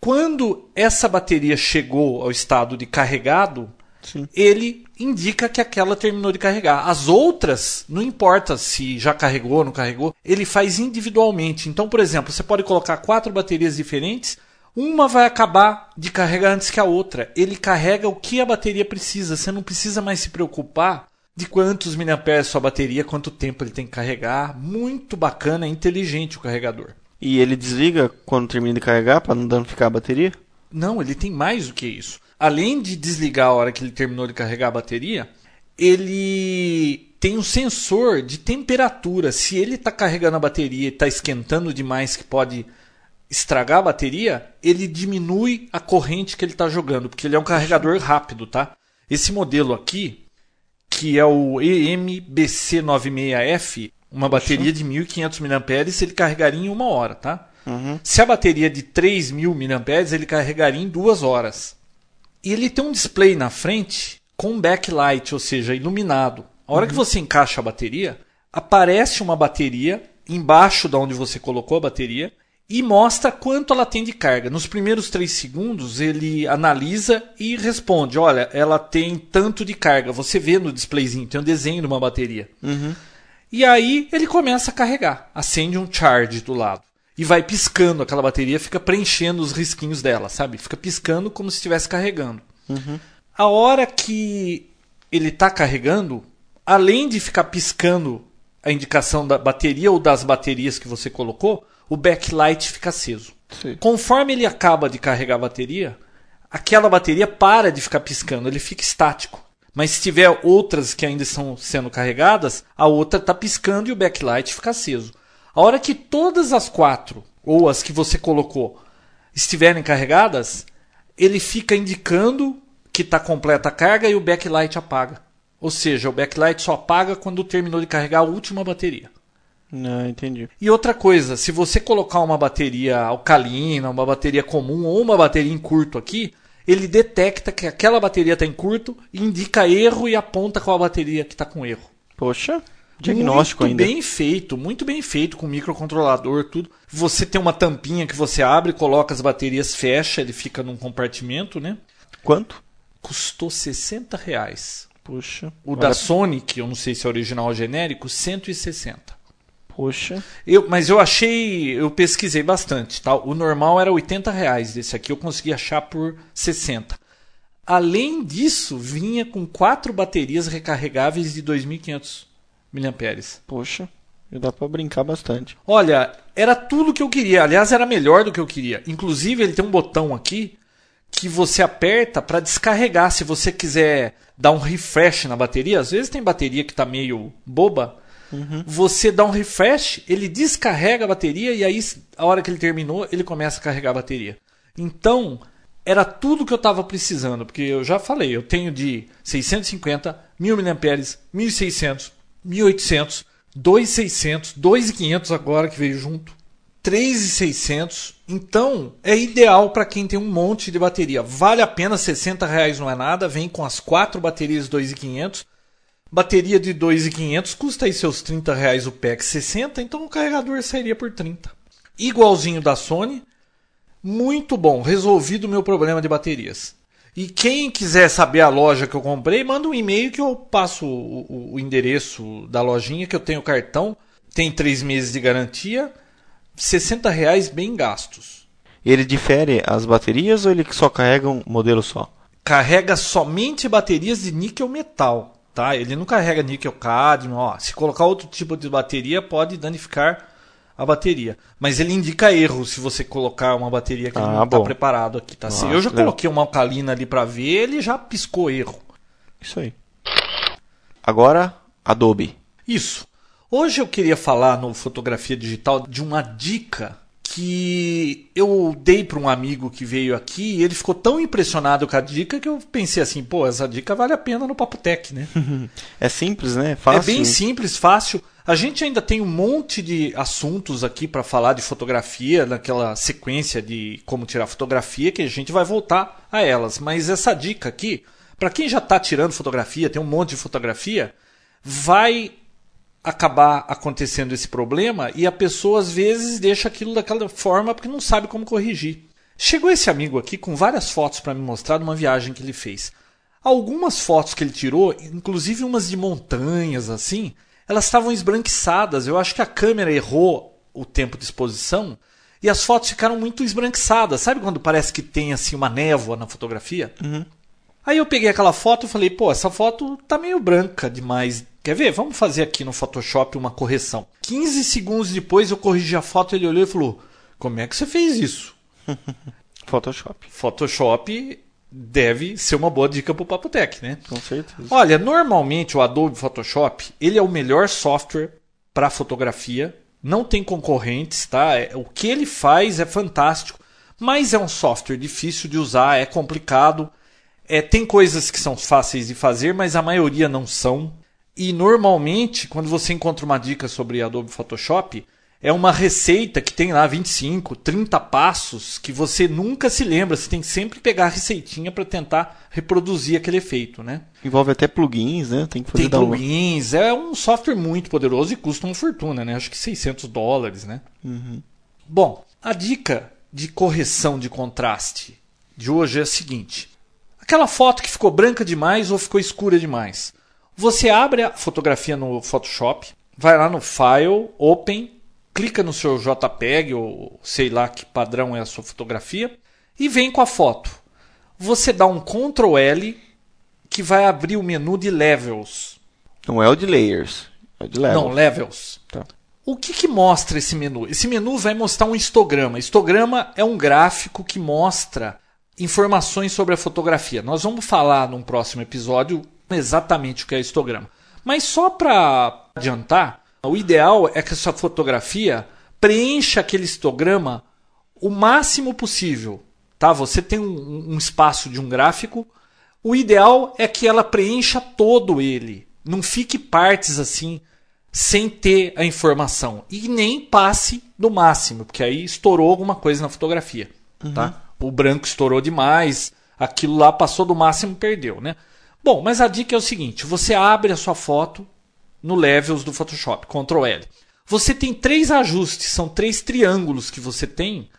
Quando essa bateria chegou ao estado de carregado, Sim. ele indica que aquela terminou de carregar. As outras, não importa se já carregou ou não carregou, ele faz individualmente. Então, por exemplo, você pode colocar quatro baterias diferentes, uma vai acabar de carregar antes que a outra. Ele carrega o que a bateria precisa. Você não precisa mais se preocupar de quantos miliamperes sua bateria, quanto tempo ele tem que carregar. Muito bacana, é inteligente o carregador. E ele desliga quando termina de carregar para não danificar a bateria? Não, ele tem mais do que isso. Além de desligar a hora que ele terminou de carregar a bateria, ele tem um sensor de temperatura. Se ele está carregando a bateria e está esquentando demais, que pode estragar a bateria, ele diminui a corrente que ele está jogando, porque ele é um carregador rápido, tá? Esse modelo aqui, que é o EMBC96F, uma bateria de 1500 mAh, ele carregaria em uma hora, tá? Se a bateria é de 3000 mAh, ele carregaria em duas horas. E ele tem um display na frente com backlight, ou seja, iluminado. A hora que você encaixa a bateria, aparece uma bateria embaixo da onde você colocou a bateria e mostra quanto ela tem de carga. Nos primeiros 3 segundos, ele analisa e responde: olha, ela tem tanto de carga. Você vê no displayzinho, tem um desenho de uma bateria. E aí ele começa a carregar. Acende um charge do lado. E vai piscando, aquela bateria fica preenchendo os risquinhos dela, sabe? Fica piscando como se estivesse carregando. A hora que ele está carregando, além de ficar piscando a indicação da bateria ou das baterias que você colocou, o backlight fica aceso. Sim. Conforme ele acaba de carregar a bateria, aquela bateria para de ficar piscando, ele fica estático. Mas se tiver outras que ainda estão sendo carregadas, a outra está piscando e o backlight fica aceso. A hora que todas as quatro, ou as que você colocou, estiverem carregadas, ele fica indicando que está completa a carga e o backlight apaga. Ou seja, o backlight só apaga quando terminou de carregar a última bateria. Não, entendi. E outra coisa, se você colocar uma bateria alcalina, uma bateria comum ou uma bateria em curto aqui, ele detecta que aquela bateria está em curto, indica erro e aponta qual a bateria que está com erro. Poxa, Diagnóstico muito ainda. bem feito, muito bem feito, com microcontrolador, tudo. Você tem uma tampinha que você abre, coloca as baterias, fecha, ele fica num compartimento, né? Quanto? Custou 60 reais. Poxa. O da Sony, que eu não sei se é original ou genérico, 160. Poxa. Eu, mas eu achei, eu pesquisei bastante. Tá? O normal era 80 reais desse aqui, eu consegui achar por 60. Além disso, vinha com quatro baterias recarregáveis de 2.500 mAh. Poxa. Dá pra brincar bastante. Olha, era tudo que eu queria. Aliás, era melhor do que eu queria. Inclusive, ele tem um botão aqui que você aperta para descarregar. Se você quiser dar um refresh na bateria, às vezes tem bateria que está meio boba. Você dá um refresh, ele descarrega a bateria e aí, a hora que ele terminou, ele começa a carregar a bateria. Então, era tudo que eu estava precisando, porque eu já falei, eu tenho de 650, 1000 mAh, 1600, 1800, 2600, 2500 agora que veio junto. 3,600. Então, é ideal para quem tem um monte de bateria. Vale a pena, 60 reais não é nada. Vem com as quatro baterias 2,500. Bateria de 2,500 custa aí seus 30 reais o pack 60, então o carregador sairia por 30. Igualzinho da Sony. Muito bom, resolvido o meu problema de baterias. E quem quiser saber a loja que eu comprei, manda um e-mail que eu passo o, o- endereço da lojinha, que eu tenho cartão. Tem três meses de garantia. 60 reais bem gastos. Ele difere as baterias ou ele só carrega um modelo só? Carrega somente baterias de níquel metal, tá? Ele não carrega níquel cádmio, ó. Se colocar outro tipo de bateria pode danificar a bateria, mas ele indica erro se você colocar uma bateria que Ah, não está preparado aqui, tá? Nossa, eu já legal. coloquei uma alcalina ali para ver, ele já piscou erro. Isso aí. Agora, Adobe. Isso. Hoje eu queria falar no Fotografia Digital de uma dica que eu dei para um amigo que veio aqui e ele ficou tão impressionado com a dica que eu pensei assim, pô, essa dica vale a pena no Papo Tech, né? É simples, né? Fácil. É bem simples, fácil. A gente ainda tem um monte de assuntos aqui para falar de fotografia, naquela sequência de como tirar fotografia, que a gente vai voltar a elas. Mas essa dica aqui, para quem já está tirando fotografia, tem um monte de fotografia, vai acabar acontecendo esse problema e a pessoa às vezes deixa aquilo daquela forma porque não sabe como corrigir. Chegou esse amigo aqui com várias fotos para me mostrar de uma viagem que ele fez. Algumas fotos que ele tirou, inclusive umas de montanhas assim, elas estavam esbranquiçadas. Eu acho que a câmera errou o tempo de exposição e as fotos ficaram muito esbranquiçadas. Sabe quando parece que tem assim uma névoa na fotografia? Aí eu peguei aquela foto e falei, pô, essa foto tá meio branca demais. Quer ver? Vamos fazer aqui no Photoshop uma correção. 15 segundos depois eu corrigi a foto, ele olhou e falou: Como é que você fez isso? Photoshop. Photoshop deve ser uma boa dica pro Papotec, né? Com certeza. Olha, normalmente o Adobe Photoshop, ele é o melhor software para fotografia. Não tem concorrentes, tá? É- O que ele faz é fantástico, mas é um software difícil de usar, é complicado. É, tem coisas que são fáceis de fazer, mas a maioria não são. E normalmente, quando você encontra uma dica sobre Adobe Photoshop, é uma receita que tem lá 25, 30 passos que você nunca se lembra. Você tem que sempre pegar a receitinha para tentar reproduzir aquele efeito, né? Envolve até plugins, né? Tem que fazer Tem plugins, é um software muito poderoso e custa uma fortuna, né? Acho que 600 dólares, né? Bom, a dica de correção de contraste de hoje é a seguinte: aquela foto que ficou branca demais ou ficou escura demais. Você abre a fotografia no Photoshop, vai lá no File, Open, clica no seu JPEG ou sei lá que padrão é a sua fotografia e vem com a foto. Você dá um Ctrl L que vai abrir o menu de Levels. Não é o de layers. É o de level. Não, Levels. Tá. O que, que mostra esse menu? Esse menu vai mostrar um histograma. Histograma é um gráfico que mostra informações sobre a fotografia. Nós vamos falar num próximo episódio exatamente o que é histograma. Mas só para adiantar, o ideal é que essa fotografia preencha aquele histograma o máximo possível. Tá? Você tem um, um espaço de um gráfico. O ideal é que ela preencha todo ele. Não fique partes assim sem ter a informação. E nem passe do máximo, porque aí estourou alguma coisa na fotografia. Tá? O branco estourou demais, aquilo lá passou do máximo perdeu. Né? Bom, mas a dica é o seguinte: você abre a sua foto no Levels do Photoshop, Ctrl L. Você tem três ajustes, são três triângulos que você tem.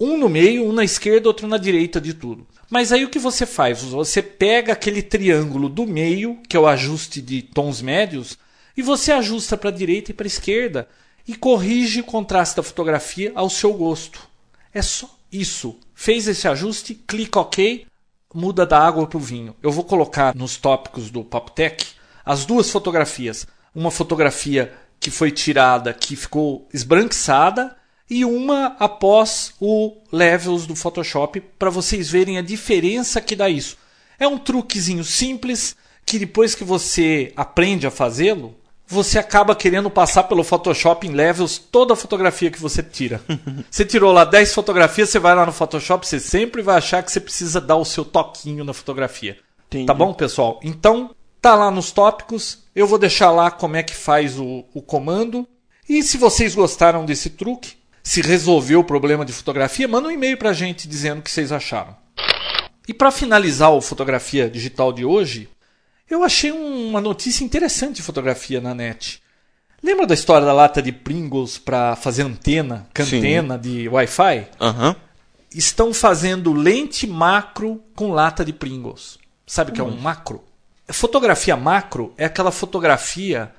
Um no meio, um na esquerda, outro na direita de tudo. Mas aí o que você faz? Você pega aquele triângulo do meio, que é o ajuste de tons médios, e você ajusta para a direita e para a esquerda e corrige o contraste da fotografia ao seu gosto. É só isso. Fez esse ajuste, clica OK, muda da água para o vinho. Eu vou colocar nos tópicos do Papotec as duas fotografias. Uma fotografia que foi tirada, que ficou esbranquiçada, e uma após o Levels do Photoshop, para vocês verem a diferença que dá isso. É um truquezinho simples que depois que você aprende a fazê-lo, você acaba querendo passar pelo Photoshop em Levels toda a fotografia que você tira. você tirou lá 10 fotografias, você vai lá no Photoshop, você sempre vai achar que você precisa dar o seu toquinho na fotografia. Entendi. Tá bom, pessoal? Então, tá lá nos tópicos. Eu vou deixar lá como é que faz o, o comando. E se vocês gostaram desse truque, se resolveu o problema de fotografia, manda um e-mail para a gente dizendo o que vocês acharam. E para finalizar o fotografia digital de hoje, eu achei uma notícia interessante de fotografia na net. Lembra da história da lata de Pringles para fazer antena, cantena de Wi-Fi? Uhum. Estão fazendo lente macro com lata de Pringles. Sabe o que é um macro? Fotografia macro é aquela fotografia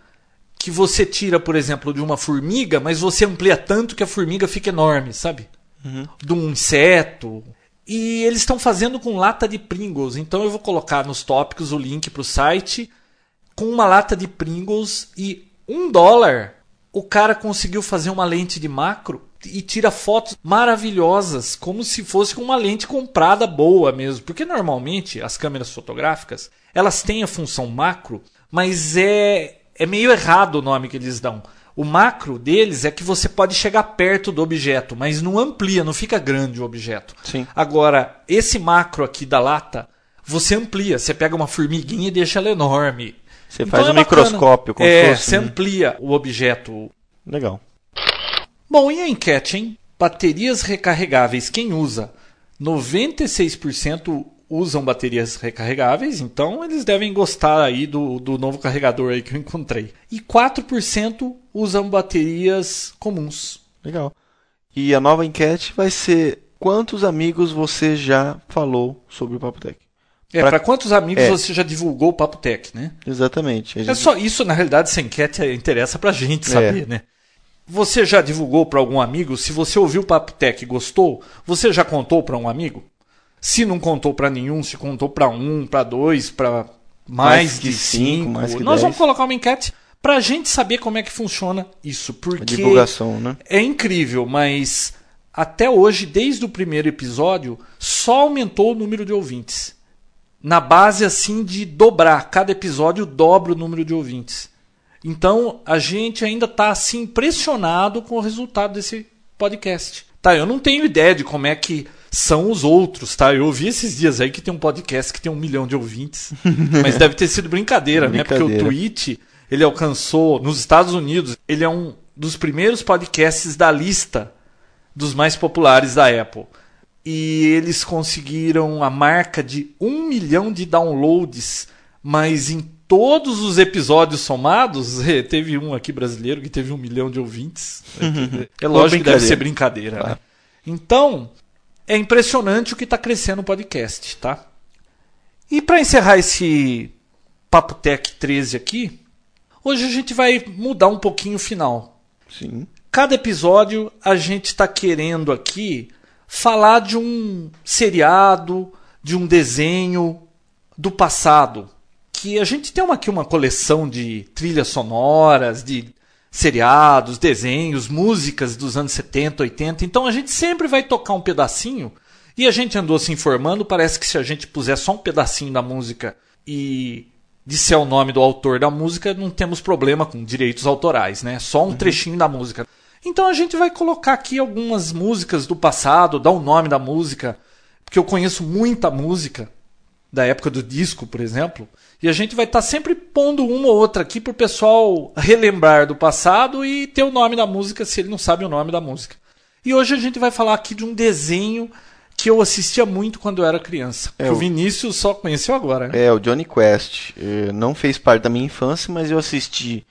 que você tira, por exemplo, de uma formiga, mas você amplia tanto que a formiga fica enorme, sabe? Uhum. De um inseto. E eles estão fazendo com lata de Pringles. Então eu vou colocar nos tópicos o link para o site com uma lata de Pringles e um dólar. O cara conseguiu fazer uma lente de macro e tira fotos maravilhosas, como se fosse com uma lente comprada boa mesmo. Porque normalmente as câmeras fotográficas elas têm a função macro, mas é é meio errado o nome que eles dão. O macro deles é que você pode chegar perto do objeto, mas não amplia, não fica grande o objeto. Sim. Agora, esse macro aqui da lata, você amplia. Você pega uma formiguinha e deixa ela enorme. Você então faz é um bacana. microscópio. Como é, fosse, você né? amplia o objeto. Legal. Bom, e a enquete, hein? Baterias recarregáveis, quem usa? 96% usam baterias recarregáveis, então eles devem gostar aí do, do novo carregador aí que eu encontrei. E 4% usam baterias comuns. Legal. E a nova enquete vai ser quantos amigos você já falou sobre o Papo Tech? É, para quantos amigos é. você já divulgou o Papo Tech, né? Exatamente. Gente... É só isso, na realidade, essa enquete interessa pra gente saber, é. né? Você já divulgou para algum amigo? Se você ouviu o Papo Tech e gostou, você já contou para um amigo? Se não contou para nenhum, se contou para um, para dois, para mais, mais, de cinco, cinco mais nós dez. vamos colocar uma enquete para a gente saber como é que funciona isso, porque a divulgação, né? É incrível, mas até hoje, desde o primeiro episódio, só aumentou o número de ouvintes. Na base assim de dobrar, cada episódio dobra o número de ouvintes. Então, a gente ainda está assim impressionado com o resultado desse podcast. Tá, eu não tenho ideia de como é que são os outros, tá? Eu ouvi esses dias aí que tem um podcast que tem um milhão de ouvintes, mas deve ter sido brincadeira, brincadeira, né? Porque o Twitch, ele alcançou, nos Estados Unidos, ele é um dos primeiros podcasts da lista dos mais populares da Apple. E eles conseguiram a marca de um milhão de downloads, mas em todos os episódios somados, teve um aqui brasileiro que teve um milhão de ouvintes. É lógico que deve ser brincadeira, né? Então, é impressionante o que está crescendo o podcast, tá? E para encerrar esse Papo Tech 13 aqui, hoje a gente vai mudar um pouquinho o final. Sim. Cada episódio a gente está querendo aqui falar de um seriado, de um desenho do passado. Que a gente tem uma, aqui uma coleção de trilhas sonoras, de seriados, desenhos, músicas dos anos 70, 80. Então a gente sempre vai tocar um pedacinho. E a gente andou se informando, parece que se a gente puser só um pedacinho da música e disser o nome do autor da música, não temos problema com direitos autorais, né? Só um uhum. trechinho da música. Então a gente vai colocar aqui algumas músicas do passado, dar o nome da música, porque eu conheço muita música da época do disco, por exemplo, e a gente vai estar tá sempre pondo uma ou outra aqui para o pessoal relembrar do passado e ter o nome da música se ele não sabe o nome da música. E hoje a gente vai falar aqui de um desenho que eu assistia muito quando eu era criança. É, que o Vinícius só conheceu agora, né? É, o Johnny Quest. Eh, Não fez parte da minha infância, mas eu assisti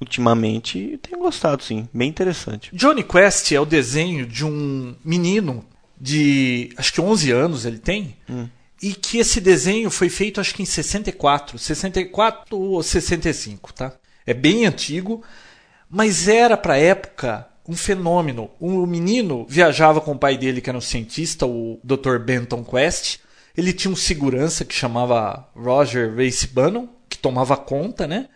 ultimamente e tenho gostado, sim. Bem interessante. Johnny Quest é o desenho de um menino de acho que 11 anos ele tem. E que esse desenho foi feito acho que em 64, 64 ou 65, tá? É bem antigo, mas era pra época um fenômeno. O menino viajava com o pai dele, que era um cientista, o Dr. Benton Quest. Ele tinha um segurança que chamava Roger Race Bannon, que tomava conta, né?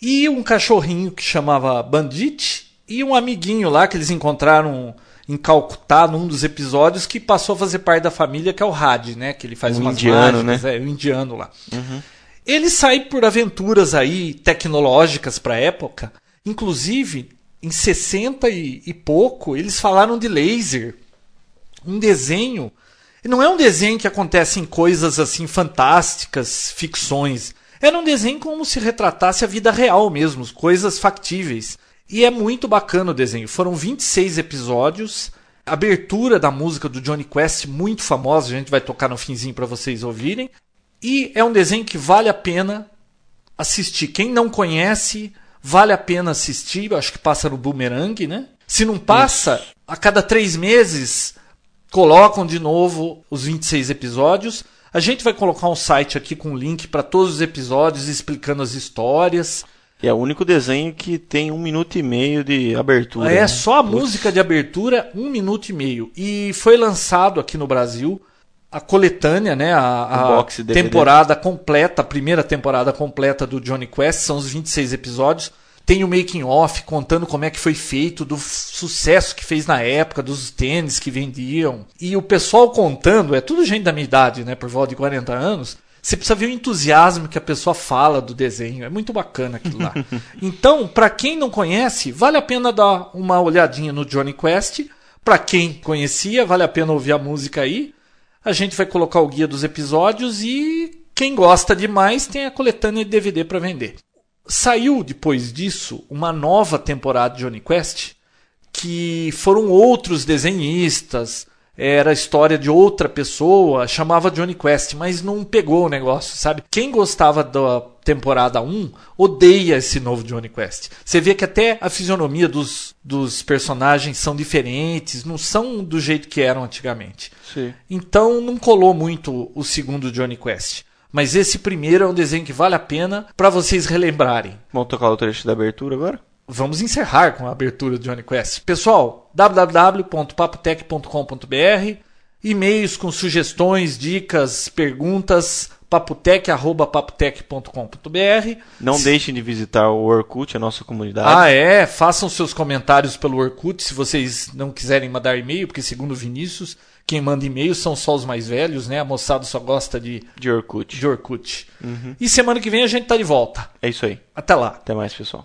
E um cachorrinho que chamava Bandit e um amiguinho lá que eles encontraram em Calcutá num dos episódios que passou a fazer parte da família, que é o Had, né? Que ele faz Um umas indiano, mágicas, é, o indiano lá. Ele sai por aventuras aí tecnológicas para época, inclusive em 60 e, e pouco eles falaram de laser, um desenho. Não é um desenho que acontece em coisas assim fantásticas, ficções. Era um desenho como se retratasse a vida real mesmo, coisas factíveis. E é muito bacana o desenho. Foram 26 episódios. A abertura da música do Johnny Quest, muito famosa, a gente vai tocar no finzinho para vocês ouvirem. E é um desenho que vale a pena assistir. Quem não conhece, vale a pena assistir. Eu acho que passa no Boomerang, né? Se não passa, a cada três meses colocam de novo os 26 episódios. A gente vai colocar um site aqui com link para todos os episódios explicando as histórias. E é o único desenho que tem um minuto e meio de abertura. É né? só a música de abertura, um minuto e meio. E foi lançado aqui no Brasil a coletânea, né? A, a temporada completa, a primeira temporada completa do Johnny Quest, são os 26 episódios. Tem o making off contando como é que foi feito, do sucesso que fez na época, dos tênis que vendiam. E o pessoal contando, é tudo gente da minha idade, né? Por volta de 40 anos. Você precisa ver o entusiasmo que a pessoa fala do desenho. É muito bacana aquilo lá. então, para quem não conhece, vale a pena dar uma olhadinha no Johnny Quest. Para quem conhecia, vale a pena ouvir a música aí. A gente vai colocar o guia dos episódios e quem gosta demais tem a coletânea de DVD para vender. Saiu depois disso uma nova temporada de Johnny Quest que foram outros desenhistas, era a história de outra pessoa, chamava Johnny Quest, mas não pegou o negócio, sabe? Quem gostava da temporada 1 odeia esse novo Johnny Quest. Você vê que até a fisionomia dos, dos personagens são diferentes, não são do jeito que eram antigamente. Sim. Então não colou muito o segundo Johnny Quest. Mas esse primeiro é um desenho que vale a pena para vocês relembrarem. Vamos tocar o trecho da abertura agora? Vamos encerrar com a abertura do Johnny Quest. Pessoal, www.papotec.com.br E-mails com sugestões, dicas, perguntas, papotec.papotec.com.br Não deixem de visitar o Orkut, a nossa comunidade. Ah, é? Façam seus comentários pelo Orkut se vocês não quiserem mandar e-mail, porque segundo Vinícius, quem manda e-mail são só os mais velhos, né? A moçada só gosta de, De Orkut. de Orkut. E semana que vem a gente tá de volta. É isso aí. Até lá. Até mais, pessoal.